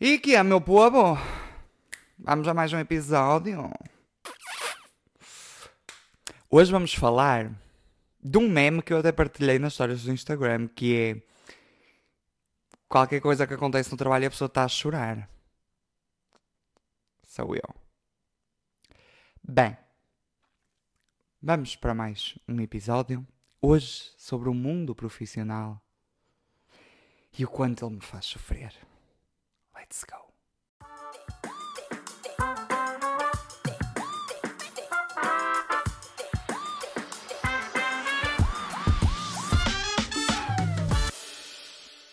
E que é, meu povo? Vamos a mais um episódio. Hoje vamos falar de um meme que eu até partilhei nas histórias do Instagram, que é qualquer coisa que acontece no trabalho e a pessoa está a chorar. Sou eu. Bem, vamos para mais um episódio. Hoje sobre o mundo profissional e o quanto ele me faz sofrer. Let's go.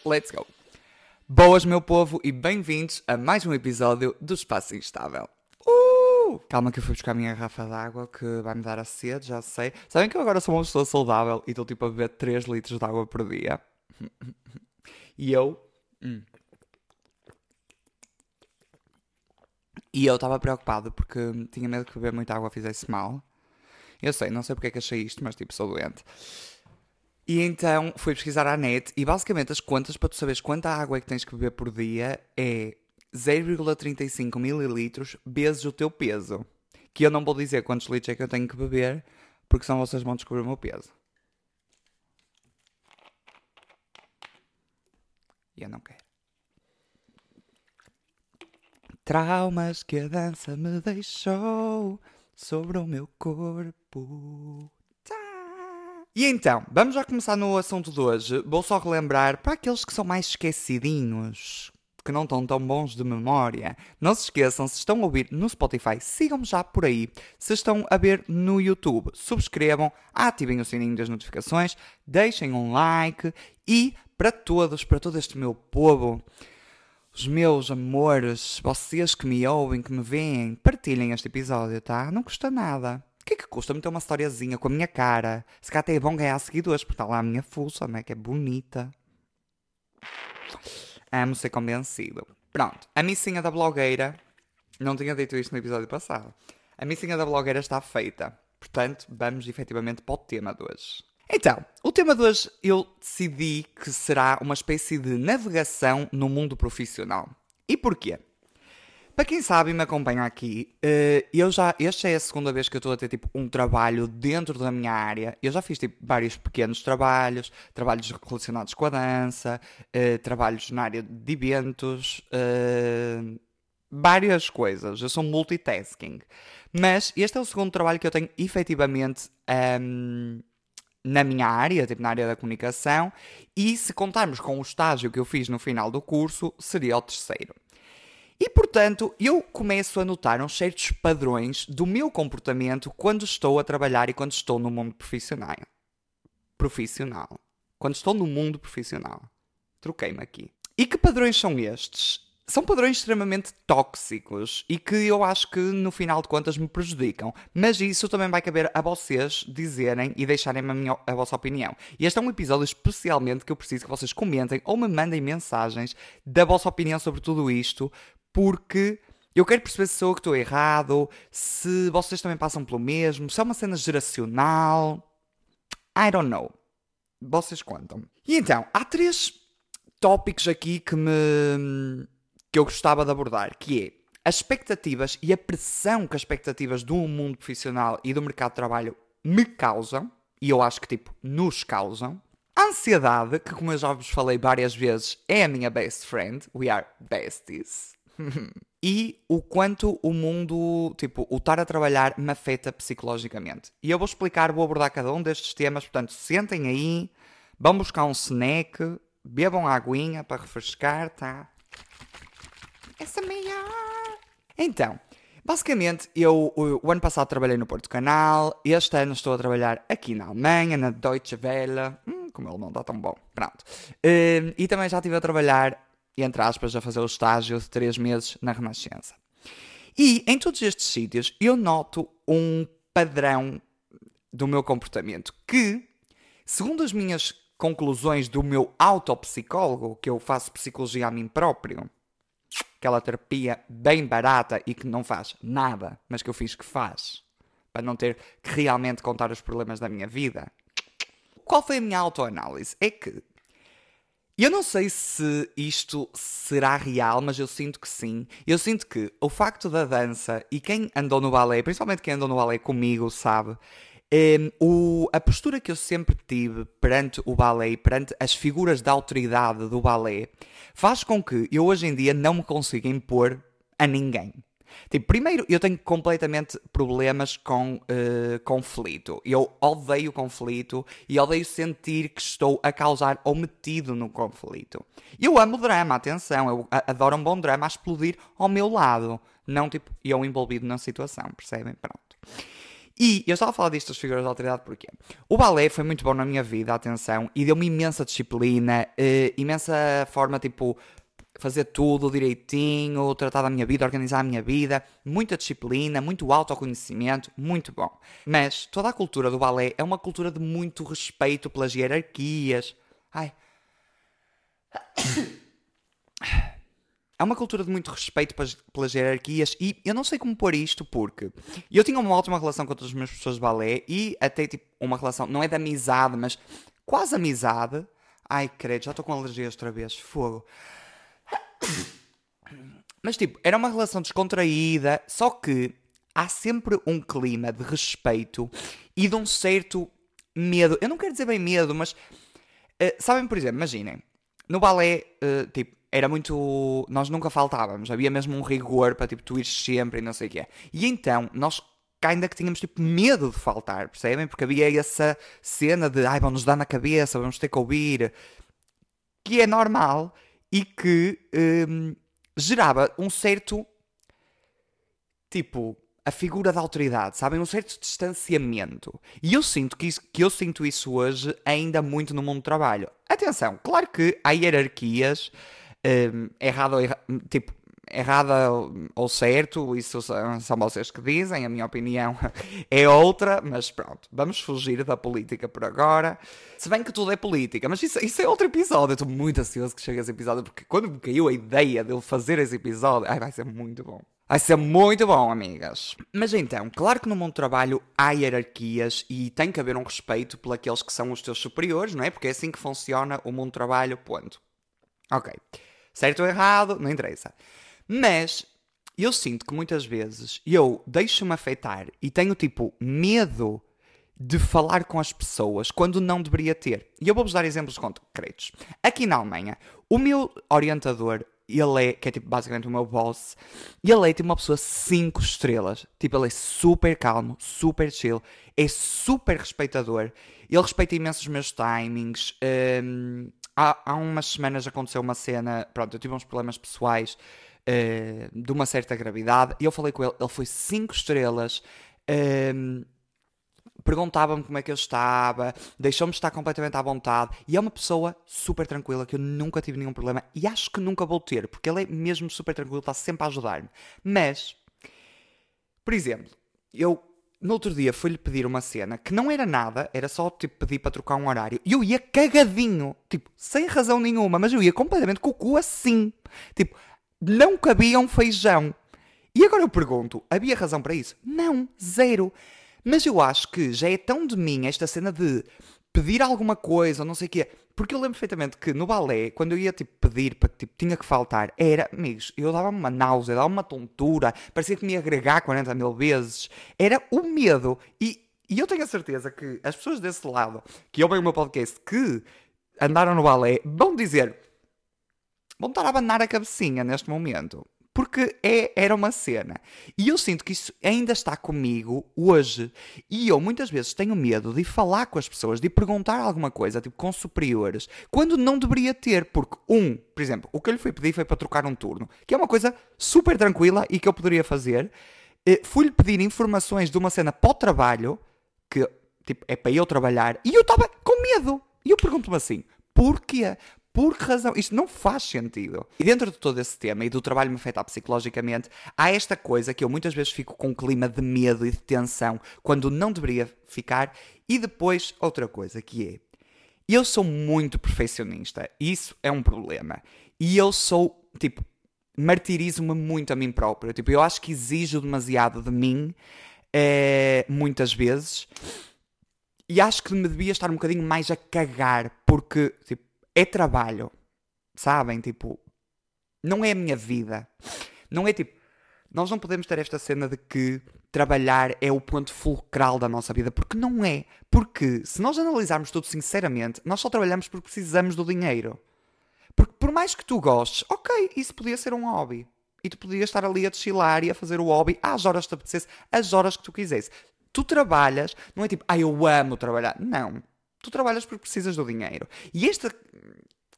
Let's go. Boas, meu povo, e bem-vindos a mais um episódio do Espaço Instável. Uh! Calma que eu fui buscar a minha garrafa d'água que vai me dar a sede, já sei. Sabem que eu agora sou uma pessoa saudável e estou tipo a beber 3 litros de água por dia. e eu. Hum. E eu estava preocupado porque tinha medo que beber muita água fizesse mal. Eu sei, não sei porque é que achei isto, mas tipo, sou doente. E então fui pesquisar à net e basicamente as contas para tu saberes quanta água é que tens que beber por dia é 0,35 mililitros vezes o teu peso. Que eu não vou dizer quantos litros é que eu tenho que beber, porque senão vocês vão descobrir o meu peso. E eu não quero. Traumas que a dança me deixou sobre o meu corpo. E então, vamos já começar no assunto de hoje. Vou só relembrar para aqueles que são mais esquecidinhos, que não estão tão bons de memória. Não se esqueçam, se estão a ouvir no Spotify, sigam-me já por aí. Se estão a ver no YouTube, subscrevam, ativem o sininho das notificações, deixem um like e para todos, para todo este meu povo, os meus amores, vocês que me ouvem, que me veem, partilhem este episódio, tá? Não custa nada. O que é que custa meter uma historiazinha com a minha cara? Se cá até é bom ganhar seguidores, porque está lá a minha fuça, é? Que é bonita. Amo ser convencido. Pronto, a missinha da blogueira. Não tinha dito isto no episódio passado. A missinha da blogueira está feita. Portanto, vamos efetivamente para o tema de hoje. Então, o tema de hoje eu decidi que será uma espécie de navegação no mundo profissional. E porquê? Para quem sabe e me acompanha aqui, eh, eu já, esta é a segunda vez que eu estou a ter tipo um trabalho dentro da minha área. Eu já fiz tipo vários pequenos trabalhos, trabalhos relacionados com a dança, eh, trabalhos na área de eventos, eh, várias coisas. Eu sou multitasking. Mas este é o segundo trabalho que eu tenho efetivamente ehm, na minha área, tipo na área da comunicação, e se contarmos com o estágio que eu fiz no final do curso, seria o terceiro. E portanto, eu começo a notar uns certos padrões do meu comportamento quando estou a trabalhar e quando estou no mundo profissional. Profissional. Quando estou no mundo profissional. Troquei-me aqui. E que padrões são estes? São padrões extremamente tóxicos e que eu acho que no final de contas me prejudicam. Mas isso também vai caber a vocês dizerem e deixarem a, minha, a vossa opinião. E este é um episódio especialmente que eu preciso que vocês comentem ou me mandem mensagens da vossa opinião sobre tudo isto, porque eu quero perceber se sou eu que estou errado, se vocês também passam pelo mesmo, se é uma cena geracional. I don't know. Vocês contam. E então, há três tópicos aqui que me que eu gostava de abordar, que é as expectativas e a pressão que as expectativas do mundo profissional e do mercado de trabalho me causam, e eu acho que tipo nos causam. A ansiedade, que como eu já vos falei várias vezes, é a minha best friend. We are besties. e o quanto o mundo, tipo, o estar a trabalhar me afeta psicologicamente. E eu vou explicar, vou abordar cada um destes temas, portanto, sentem aí, vão buscar um snack, bebam aguinha para refrescar, tá? Essa maior. Então, basicamente, eu o, o, ano passado trabalhei no Porto Canal, este ano estou a trabalhar aqui na Alemanha, na Deutsche Welle. Hum, como ele não está tão bom. Pronto. Um, e também já estive a trabalhar entre aspas, a fazer o estágio de três meses na Renascença. E em todos estes sítios eu noto um padrão do meu comportamento que, segundo as minhas conclusões do meu autopsicólogo, que eu faço psicologia a mim próprio, aquela terapia bem barata e que não faz nada, mas que eu fiz que faz, para não ter que realmente contar os problemas da minha vida. Qual foi a minha autoanálise? É que Eu não sei se isto será real, mas eu sinto que sim. Eu sinto que o facto da dança, e quem andou no balé, principalmente quem andou no balé comigo, sabe, o, a postura que eu sempre tive perante o balé, perante as figuras da autoridade do balé, faz com que eu hoje em dia não me consiga impor a ninguém. Tipo, primeiro, eu tenho completamente problemas com uh, conflito. Eu odeio conflito e odeio sentir que estou a causar ou metido no conflito. Eu amo drama, atenção, eu adoro um bom drama a explodir ao meu lado. Não, tipo, eu envolvido na situação, percebem? Pronto. E eu estava a falar disto das figuras de autoridade porque o balé foi muito bom na minha vida, atenção, e deu-me imensa disciplina, uh, imensa forma, tipo, fazer tudo direitinho, tratar da minha vida, organizar a minha vida, muita disciplina, muito autoconhecimento, muito bom. Mas toda a cultura do balé é uma cultura de muito respeito pelas hierarquias. Ai. É uma cultura de muito respeito pelas, hierarquias e eu não sei como pôr isto porque eu tinha uma ótima relação com todas as minhas pessoas de balé e até tipo uma relação, não é de amizade, mas quase amizade. Ai, credo, já estou com alergia outra vez, fogo. Mas tipo, era uma relação descontraída, só que há sempre um clima de respeito e de um certo medo. Eu não quero dizer bem medo, mas uh, sabem, por exemplo, imaginem, no balé, uh, tipo, era muito. Nós nunca faltávamos, havia mesmo um rigor para tipo, tu ires sempre e não sei o quê. E então, nós ainda que tínhamos tipo medo de faltar, percebem? Porque havia essa cena de ai, vão-nos dar na cabeça, vamos ter que ouvir, que é normal e que hum, gerava um certo tipo a figura da autoridade, sabem? Um certo distanciamento. E eu sinto que, isso, que eu sinto isso hoje ainda muito no mundo do trabalho. Atenção, claro que há hierarquias, um, errado ou erra, tipo, errada ou certo, isso são vocês que dizem, a minha opinião é outra, mas pronto, vamos fugir da política por agora. Se bem que tudo é política, mas isso, isso é outro episódio. Eu estou muito ansioso que chegue esse episódio, porque quando me caiu a ideia de eu fazer esse episódio, ai, vai ser muito bom. Vai ser muito bom, amigas. Mas então, claro que no mundo do trabalho há hierarquias e tem que haver um respeito aqueles que são os teus superiores, não é? Porque é assim que funciona o mundo do trabalho, ponto. Ok. Certo ou errado, não interessa. Mas eu sinto que muitas vezes eu deixo-me afetar e tenho tipo medo de falar com as pessoas quando não deveria ter. E eu vou-vos dar exemplos concretos. Aqui na Alemanha, o meu orientador, ele é, que é tipo basicamente o meu boss, ele é tipo uma pessoa 5 estrelas. Tipo, ele é super calmo, super chill, é super respeitador. Ele respeita imenso os meus timings. Um, há, há umas semanas aconteceu uma cena, pronto, eu tive uns problemas pessoais uh, de uma certa gravidade. E eu falei com ele, ele foi 5 estrelas. Uh, perguntava-me como é que eu estava, deixou-me estar completamente à vontade e é uma pessoa super tranquila que eu nunca tive nenhum problema e acho que nunca vou ter, porque ele é mesmo super tranquilo, está sempre a ajudar-me. Mas, por exemplo, eu no outro dia fui-lhe pedir uma cena que não era nada, era só tipo pedir para trocar um horário e eu ia cagadinho, tipo, sem razão nenhuma, mas eu ia completamente com o cu assim, tipo, não cabia um feijão. E agora eu pergunto, havia razão para isso? Não, zero. Mas eu acho que já é tão de mim esta cena de pedir alguma coisa, ou não sei o quê. Porque eu lembro perfeitamente que no balé, quando eu ia tipo, pedir para tipo, tinha que faltar, era, amigos, eu dava-me uma náusea, dava-me uma tontura, parecia que me ia agregar 40 mil vezes. Era o medo. E, e eu tenho a certeza que as pessoas desse lado, que ouvem o meu podcast, que andaram no balé, vão dizer: vão estar a abanar a cabecinha neste momento. Porque é, era uma cena. E eu sinto que isso ainda está comigo hoje. E eu muitas vezes tenho medo de falar com as pessoas, de perguntar alguma coisa, tipo com superiores, quando não deveria ter. Porque, um, por exemplo, o que eu lhe fui pedir foi para trocar um turno, que é uma coisa super tranquila e que eu poderia fazer. Eh, fui-lhe pedir informações de uma cena para o trabalho, que tipo, é para eu trabalhar, e eu estava com medo. E eu pergunto-me assim: porquê? Por que razão? Isto não faz sentido. E dentro de todo esse tema e do trabalho me afetar psicologicamente, há esta coisa que eu muitas vezes fico com um clima de medo e de tensão quando não deveria ficar. E depois, outra coisa que é. Eu sou muito perfeccionista. Isso é um problema. E eu sou, tipo, martirizo-me muito a mim próprio. Tipo, eu acho que exijo demasiado de mim, é, muitas vezes. E acho que me devia estar um bocadinho mais a cagar, porque, tipo, é trabalho. Sabem? Tipo, não é a minha vida. Não é tipo. Nós não podemos ter esta cena de que trabalhar é o ponto fulcral da nossa vida, porque não é. Porque se nós analisarmos tudo sinceramente, nós só trabalhamos porque precisamos do dinheiro. Porque por mais que tu gostes, ok, isso podia ser um hobby. E tu podias estar ali a desfilar e a fazer o hobby às horas que te apetecesse, às horas que tu quisesse. Tu trabalhas, não é tipo, ah, eu amo trabalhar. Não. Tu trabalhas porque precisas do dinheiro. E esta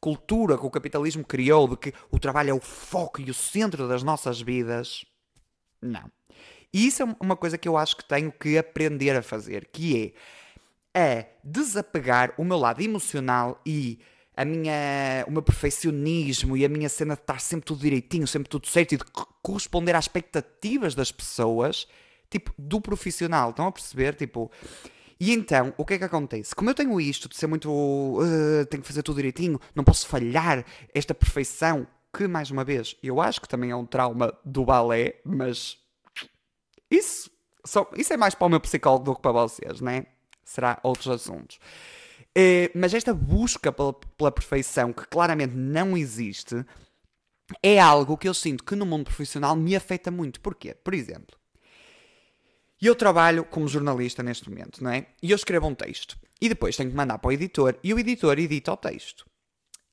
cultura que o capitalismo criou de que o trabalho é o foco e o centro das nossas vidas, não. E isso é uma coisa que eu acho que tenho que aprender a fazer, que é a desapegar o meu lado emocional e a minha, o meu perfeccionismo e a minha cena de estar sempre tudo direitinho, sempre tudo certo e de corresponder às expectativas das pessoas, tipo, do profissional. Estão a perceber? Tipo. E então, o que é que acontece? Como eu tenho isto de ser muito. Uh, tenho que fazer tudo direitinho, não posso falhar, esta perfeição, que mais uma vez, eu acho que também é um trauma do balé, mas. Isso, só, isso é mais para o meu psicólogo do que para vocês, né? Será outros assuntos. Uh, mas esta busca pela, pela perfeição, que claramente não existe, é algo que eu sinto que no mundo profissional me afeta muito. Porquê? Por exemplo, eu trabalho como jornalista neste momento, não é? E eu escrevo um texto. E depois tenho que mandar para o editor e o editor edita o texto.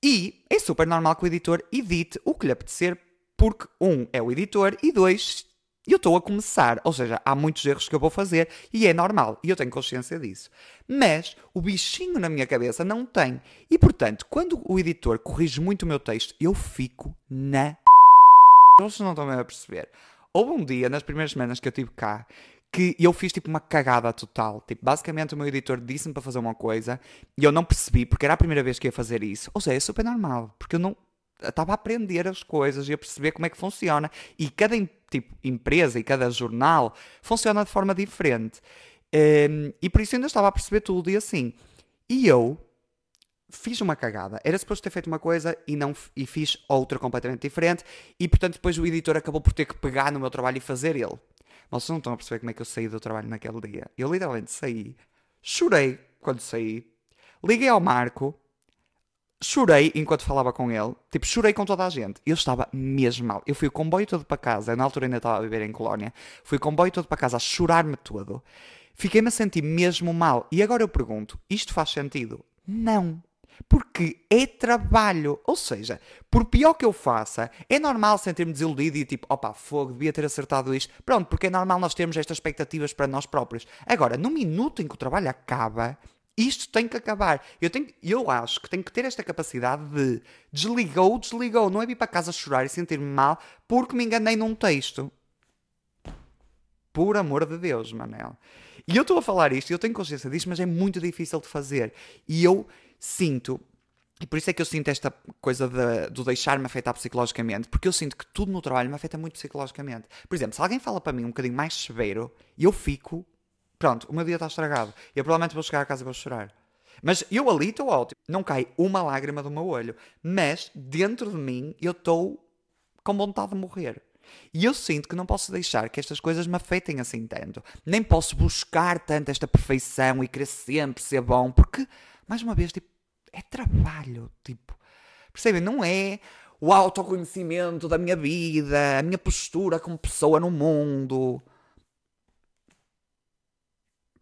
E é super normal que o editor edite o que lhe apetecer, porque, um, é o editor e, dois, eu estou a começar, ou seja, há muitos erros que eu vou fazer e é normal, e eu tenho consciência disso. Mas o bichinho na minha cabeça não tem. E portanto, quando o editor corrige muito o meu texto, eu fico na. Vocês não estão a perceber. Houve um dia, nas primeiras semanas que eu tive cá, que eu fiz tipo uma cagada total. Tipo, basicamente o meu editor disse-me para fazer uma coisa e eu não percebi porque era a primeira vez que ia fazer isso. Ou seja, é super normal, porque eu não estava a aprender as coisas e a perceber como é que funciona. E cada tipo, empresa e cada jornal funciona de forma diferente. Um, e por isso ainda estava a perceber tudo e assim. E eu fiz uma cagada. Era suposto ter feito uma coisa e, não, e fiz outra completamente diferente. E portanto depois o editor acabou por ter que pegar no meu trabalho e fazer ele. Vocês não estão a perceber como é que eu saí do trabalho naquele dia. Eu literalmente saí, chorei quando saí, liguei ao Marco chorei enquanto falava com ele. Tipo, chorei com toda a gente. Eu estava mesmo mal. Eu fui o comboio todo para casa. Na altura ainda estava a viver em Colónia. Fui o comboio todo para casa a chorar-me todo. Fiquei-me a sentir mesmo mal. E agora eu pergunto: isto faz sentido? Não. Porque é trabalho. Ou seja, por pior que eu faça, é normal sentir-me desiludido e tipo, opa, fogo, devia ter acertado isto. Pronto, porque é normal nós termos estas expectativas para nós próprios. Agora, no minuto em que o trabalho acaba, isto tem que acabar. Eu, tenho, eu acho que tenho que ter esta capacidade de desligou, desligou. Não é vir para casa chorar e sentir-me mal porque me enganei num texto. Por amor de Deus, Manel. E eu estou a falar isto, eu tenho consciência disto, mas é muito difícil de fazer. E eu sinto, e por isso é que eu sinto esta coisa de, de deixar-me afetar psicologicamente, porque eu sinto que tudo no trabalho me afeta muito psicologicamente. Por exemplo, se alguém fala para mim um bocadinho mais severo, eu fico Pronto, o meu dia está estragado. Eu provavelmente vou chegar a casa e vou chorar. Mas eu ali estou ótimo. Não cai uma lágrima do meu olho. Mas dentro de mim eu estou com vontade de morrer. E eu sinto que não posso deixar que estas coisas me afetem assim tanto. Nem posso buscar tanto esta perfeição e querer sempre ser bom, porque, mais uma vez, tipo, é trabalho. Tipo, percebem? Não é o autoconhecimento da minha vida, a minha postura como pessoa no mundo.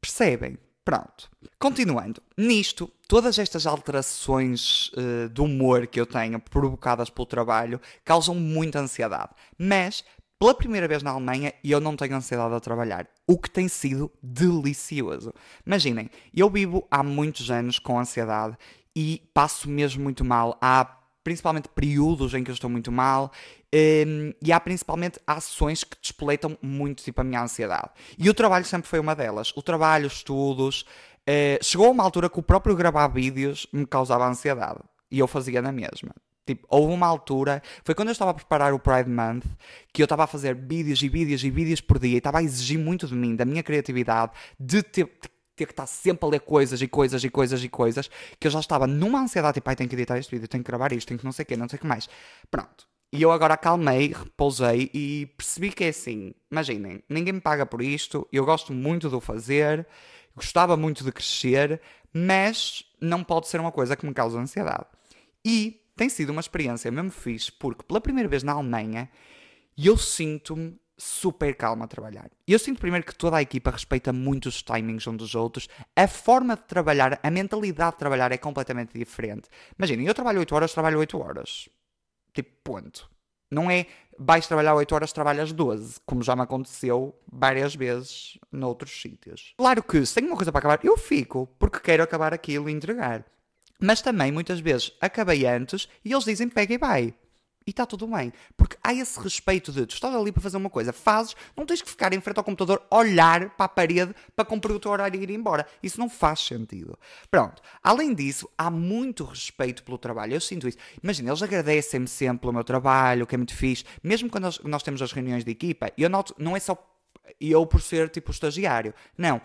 Percebem? Pronto. Continuando. Nisto, todas estas alterações uh, de humor que eu tenho provocadas pelo trabalho causam muita ansiedade. Mas, pela primeira vez na Alemanha, eu não tenho ansiedade a trabalhar. O que tem sido delicioso. Imaginem, eu vivo há muitos anos com ansiedade e passo mesmo muito mal. Há principalmente períodos em que eu estou muito mal um, e há principalmente ações que despoleitam muito tipo, a minha ansiedade. E o trabalho sempre foi uma delas. O trabalho, estudos. Uh, chegou a uma altura que o próprio gravar vídeos me causava ansiedade. E eu fazia na mesma. Tipo, houve uma altura, foi quando eu estava a preparar o Pride Month, que eu estava a fazer vídeos e vídeos e vídeos por dia e estava a exigir muito de mim, da minha criatividade, de ter, ter que estar sempre a ler coisas e coisas e coisas e coisas, que eu já estava numa ansiedade, tipo, ai, tenho que editar este vídeo, tenho que gravar isto, tenho que não sei o quê, não sei o que mais. Pronto. E eu agora acalmei, repousei e percebi que é assim. Imaginem, ninguém me paga por isto, eu gosto muito de o fazer, gostava muito de crescer, mas não pode ser uma coisa que me causa ansiedade. E tem sido uma experiência mesmo fixe, porque pela primeira vez na Alemanha eu sinto-me super calma a trabalhar. Eu sinto primeiro que toda a equipa respeita muito os timings uns dos outros, a forma de trabalhar, a mentalidade de trabalhar é completamente diferente. Imaginem, eu trabalho 8 horas, trabalho 8 horas. Tipo, ponto. Não é vais trabalhar 8 horas, trabalhas 12, como já me aconteceu várias vezes noutros sítios. Claro que se tenho uma coisa para acabar, eu fico, porque quero acabar aquilo e entregar. Mas também, muitas vezes, acabei antes e eles dizem pega e vai. E está tudo bem. Porque há esse respeito de tu estás ali para fazer uma coisa, fazes, não tens que ficar em frente ao computador, olhar para a parede para cumprir o teu horário e ir embora. Isso não faz sentido. Pronto. Além disso, há muito respeito pelo trabalho. Eu sinto isso. Imagina, eles agradecem-me sempre pelo meu trabalho, que é muito fixe. Mesmo quando nós, nós temos as reuniões de equipa, eu noto, não é só eu por ser tipo estagiário. Não.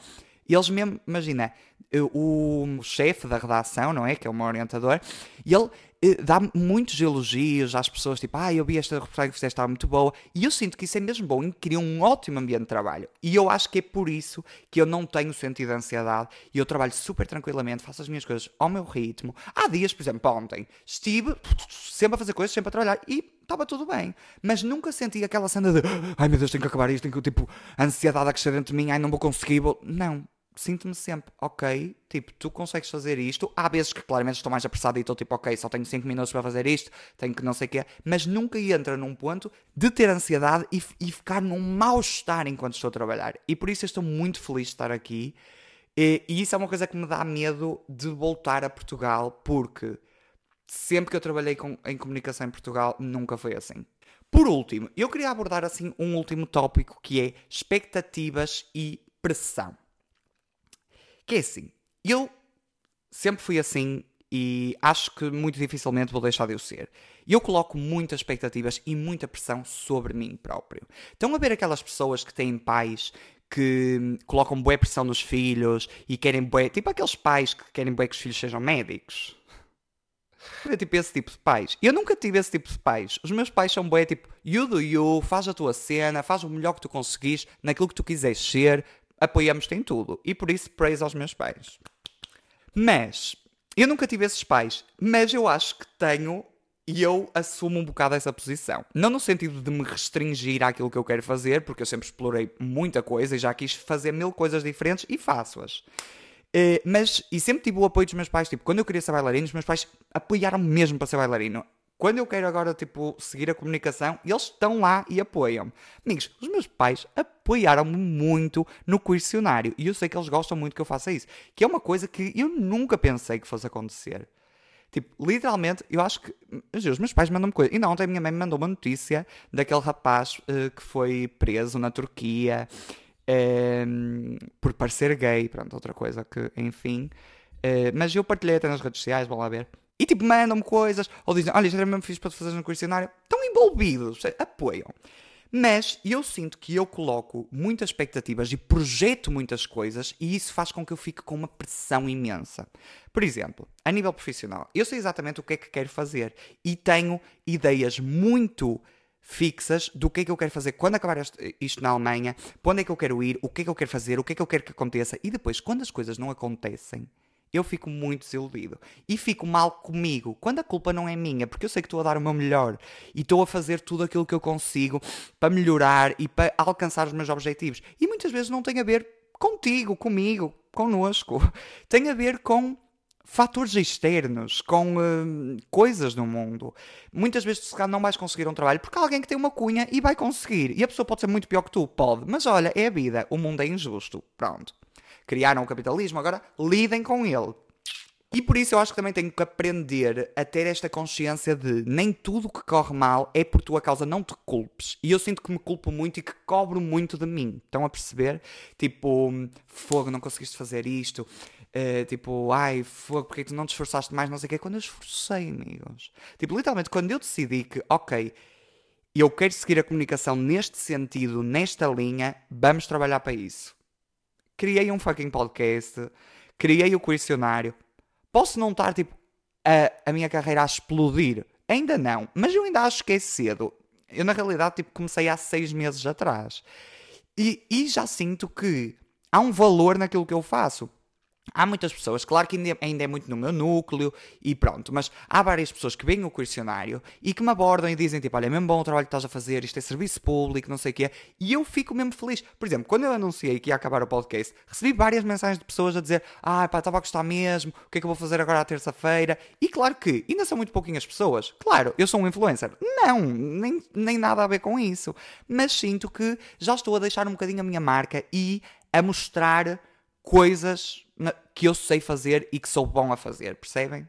Eles mesmo, imagina, o chefe da redação, não é? Que é o meu orientador, ele dá muitos elogios às pessoas, tipo, ah, eu vi esta reportagem que fizeste, estava muito boa, e eu sinto que isso é mesmo bom e cria um ótimo ambiente de trabalho. E eu acho que é por isso que eu não tenho sentido de ansiedade e eu trabalho super tranquilamente, faço as minhas coisas ao meu ritmo. Há dias, por exemplo, ontem, estive sempre a fazer coisas, sempre a trabalhar e estava tudo bem. Mas nunca senti aquela cena de ai meu Deus, tenho que acabar isto, tenho que, tipo, ansiedade a crescer dentro de mim, ai não vou conseguir. Vou... Não, sinto-me sempre, ok, tipo, tu consegues fazer isto. Há vezes que claramente estou mais apressado e estou tipo, ok, só tenho 5 minutos para fazer isto, tenho que não sei o quê, mas nunca entra num ponto de ter ansiedade e, e ficar num mal-estar enquanto estou a trabalhar. E por isso eu estou muito feliz de estar aqui. E, e isso é uma coisa que me dá medo de voltar a Portugal, porque sempre que eu trabalhei com, em comunicação em Portugal, nunca foi assim. Por último, eu queria abordar assim um último tópico que é expectativas e pressão. Que é assim, eu sempre fui assim e acho que muito dificilmente vou deixar de o ser. Eu coloco muitas expectativas e muita pressão sobre mim próprio. Estão a ver aquelas pessoas que têm pais que colocam boa pressão nos filhos e querem bué, tipo aqueles pais que querem bué que os filhos sejam médicos. É tipo esse tipo de pais. Eu nunca tive esse tipo de pais. Os meus pais são bué tipo, you do you, faz a tua cena, faz o melhor que tu conseguis, naquilo que tu quiseres ser, apoiamos-te em tudo. E por isso, praise aos meus pais. Mas, eu nunca tive esses pais, mas eu acho que tenho e eu assumo um bocado essa posição. Não no sentido de me restringir àquilo que eu quero fazer, porque eu sempre explorei muita coisa e já quis fazer mil coisas diferentes e faço-as. Uh, mas, e sempre tive o apoio dos meus pais. Tipo, quando eu queria ser bailarino, os meus pais apoiaram-me mesmo para ser bailarino quando eu quero agora, tipo, seguir a comunicação, eles estão lá e apoiam-me. Amigos, os meus pais apoiaram-me muito no questionário. E eu sei que eles gostam muito que eu faça isso. Que é uma coisa que eu nunca pensei que fosse acontecer. Tipo, literalmente, eu acho que. Os meus pais mandam-me coisa. Não, ontem a minha mãe me mandou uma notícia daquele rapaz uh, que foi preso na Turquia uh, por parecer gay. Pronto, outra coisa que, enfim. Uh, mas eu partilhei até nas redes sociais, vão lá ver. E tipo, mandam-me coisas, ou dizem, olha, isto era mesmo fixe para fazer no questionário. Estão envolvidos, apoiam. Mas eu sinto que eu coloco muitas expectativas e projeto muitas coisas e isso faz com que eu fique com uma pressão imensa. Por exemplo, a nível profissional, eu sei exatamente o que é que quero fazer e tenho ideias muito fixas do que é que eu quero fazer quando acabar isto na Alemanha, para onde é que eu quero ir, o que é que eu quero fazer, o que é que eu quero que aconteça e depois, quando as coisas não acontecem, eu fico muito desiludido. E fico mal comigo, quando a culpa não é minha, porque eu sei que estou a dar o meu melhor e estou a fazer tudo aquilo que eu consigo para melhorar e para alcançar os meus objetivos. E muitas vezes não tem a ver contigo, comigo, connosco. Tem a ver com fatores externos, com uh, coisas no mundo. Muitas vezes se calhar não vais conseguir um trabalho porque há alguém que tem uma cunha e vai conseguir. E a pessoa pode ser muito pior que tu, pode. Mas olha, é a vida, o mundo é injusto. Pronto criaram o capitalismo, agora lidem com ele. E por isso eu acho que também tenho que aprender a ter esta consciência de nem tudo que corre mal é por tua causa, não te culpes. E eu sinto que me culpo muito e que cobro muito de mim. Estão a perceber? Tipo, fogo, não conseguiste fazer isto. Uh, tipo, ai, fogo, porque tu não te esforçaste mais, não sei o quê. Quando eu esforcei, amigos. Tipo, literalmente, quando eu decidi que, ok, eu quero seguir a comunicação neste sentido, nesta linha, vamos trabalhar para isso criei um fucking podcast, criei o questionário. Posso não estar, tipo, a, a minha carreira a explodir? Ainda não, mas eu ainda acho que é cedo. Eu, na realidade, tipo, comecei há seis meses atrás. E, e já sinto que há um valor naquilo que eu faço. Há muitas pessoas, claro que ainda, ainda é muito no meu núcleo e pronto, mas há várias pessoas que veem o questionário e que me abordam e dizem tipo, olha, é mesmo bom o trabalho que estás a fazer, isto é serviço público, não sei o quê, e eu fico mesmo feliz. Por exemplo, quando eu anunciei que ia acabar o podcast, recebi várias mensagens de pessoas a dizer, ah, pá, estava a gostar mesmo, o que é que eu vou fazer agora à terça-feira? E claro que ainda são muito pouquinhas pessoas. Claro, eu sou um influencer. Não, nem, nem nada a ver com isso. Mas sinto que já estou a deixar um bocadinho a minha marca e a mostrar coisas que eu sei fazer e que sou bom a fazer, percebem?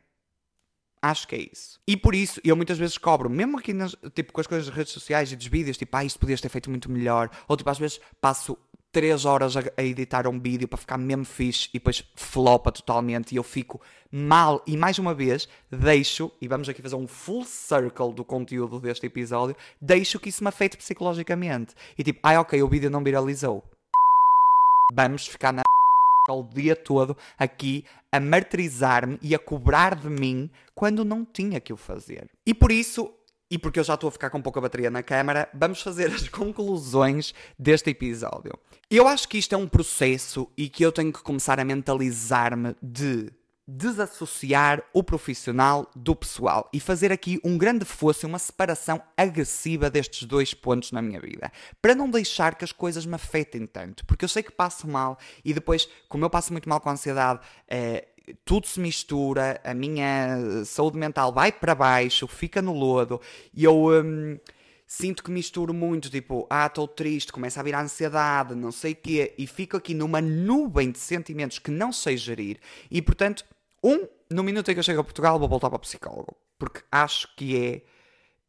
Acho que é isso. E por isso, eu muitas vezes cobro, mesmo aqui nas, tipo, com as coisas das redes sociais e dos vídeos, tipo, ah, isto podias ter feito muito melhor. Ou tipo, às vezes passo 3 horas a, a editar um vídeo para ficar mesmo fixe e depois flopa totalmente e eu fico mal. E mais uma vez, deixo, e vamos aqui fazer um full circle do conteúdo deste episódio, deixo que isso me afete psicologicamente. E tipo, ah, ok, o vídeo não viralizou. Vamos ficar na o dia todo aqui a martirizar-me e a cobrar de mim quando não tinha que o fazer. E por isso, e porque eu já estou a ficar com pouca bateria na câmara, vamos fazer as conclusões deste episódio. Eu acho que isto é um processo e que eu tenho que começar a mentalizar-me de desassociar o profissional do pessoal e fazer aqui um grande fosso, uma separação agressiva destes dois pontos na minha vida, para não deixar que as coisas me afetem tanto, porque eu sei que passo mal e depois, como eu passo muito mal com a ansiedade, é, tudo se mistura, a minha saúde mental vai para baixo, fica no lodo e eu. Hum, sinto que misturo muito, tipo, ah, estou triste, começa a vir a ansiedade, não sei o quê, e fico aqui numa nuvem de sentimentos que não sei gerir, e portanto um, no minuto em que eu chego a Portugal, vou voltar para psicólogo. Porque acho que é.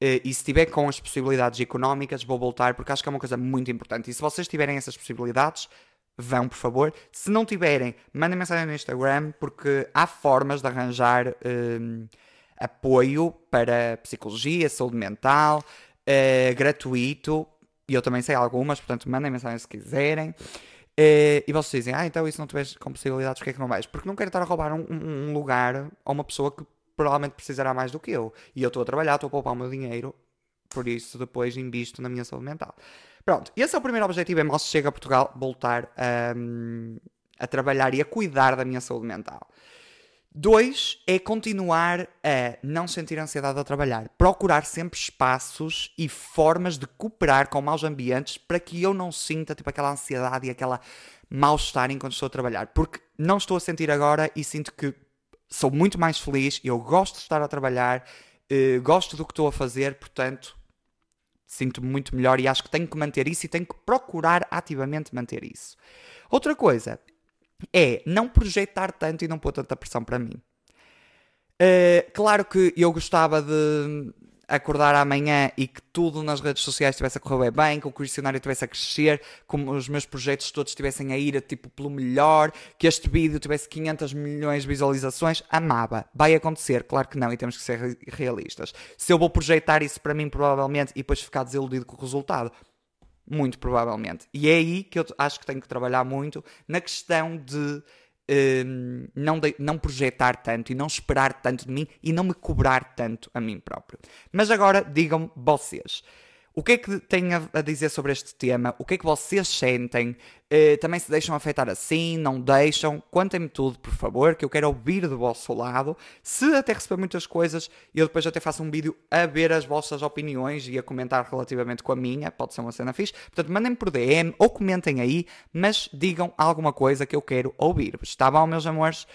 Eh, e se tiver com as possibilidades económicas, vou voltar, porque acho que é uma coisa muito importante. E se vocês tiverem essas possibilidades, vão, por favor. Se não tiverem, mandem mensagem no Instagram, porque há formas de arranjar um, apoio para psicologia, saúde mental, uh, gratuito. E eu também sei algumas, portanto, mandem mensagem se quiserem. Uh, e vocês dizem, ah, então se não tiveres com possibilidades, porquê é que não vais? Porque não quero estar a roubar um, um, lugar a uma pessoa que provavelmente precisará mais do que eu. E eu estou a trabalhar, estou a poupar o meu dinheiro, por isso depois invisto na minha saúde mental. Pronto, esse é o primeiro objetivo, é mal se chega a Portugal, voltar a, a trabalhar e a cuidar da minha saúde mental. Dois é continuar a não sentir ansiedade ao trabalhar. Procurar sempre espaços e formas de cooperar com maus ambientes para que eu não sinta tipo, aquela ansiedade e aquela mal-estar enquanto estou a trabalhar. Porque não estou a sentir agora e sinto que sou muito mais feliz, eu gosto de estar a trabalhar, eh, gosto do que estou a fazer, portanto sinto-me muito melhor e acho que tenho que manter isso e tenho que procurar ativamente manter isso. Outra coisa é não projetar tanto e não pôr tanta pressão para mim. Uh, claro que eu gostava de acordar amanhã e que tudo nas redes sociais estivesse a correr bem, que o questionário estivesse a crescer, que os meus projetos todos estivessem a ir tipo, pelo melhor, que este vídeo tivesse 500 milhões de visualizações, amava. Vai acontecer, claro que não, e temos que ser realistas. Se eu vou projetar isso para mim, provavelmente, e depois ficar desiludido com o resultado, muito provavelmente. E é aí que eu acho que tenho que trabalhar muito na questão de um, não, de, não projetar tanto e não esperar tanto de mim e não me cobrar tanto a mim próprio. Mas agora digam vocês. O que é que têm a, dizer sobre este tema? O que é que vocês sentem? Uh, também se deixam afetar assim? Não deixam? Contem-me tudo, por favor, que eu quero ouvir do vosso lado. Se até receber muitas coisas, eu depois até faço um vídeo a ver as vossas opiniões e a comentar relativamente com a minha. Pode ser uma cena fixe. Portanto, mandem por DM ou comentem aí, mas digam alguma coisa que eu quero ouvir. Está bom, meus amores?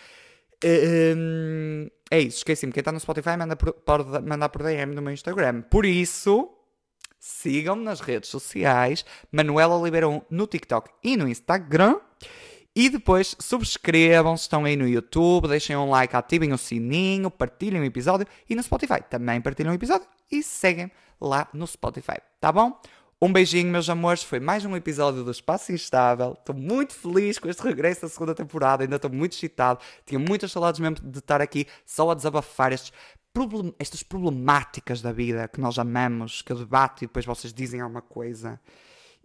Uh, é isso, esqueci-me. Quem está no Spotify manda por, pode mandar por DM no meu Instagram. Por isso, Sigam-me nas redes sociais, Manuela Oliveira 1 no TikTok e no Instagram. E depois subscrevam se estão aí no YouTube, deixem um like, ativem o sininho, partilhem o episódio e no Spotify também partilhem o episódio e seguem lá no Spotify, tá bom? Um beijinho, meus amores. Foi mais um episódio do Espaço Instável. Estou muito feliz com este regresso da segunda temporada. Ainda estou muito excitado. Tinha muitas saudades mesmo de estar aqui só a desabafar estes problem estas problemáticas da vida que nós amamos, que eu debato e depois vocês dizem alguma coisa.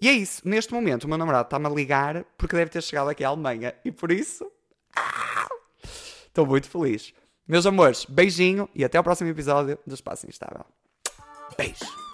E é isso. Neste momento, o meu namorado está-me a ligar porque deve ter chegado aqui à Alemanha. E por isso. Estou muito feliz. Meus amores, beijinho e até ao próximo episódio do Espaço Instável. Beijo.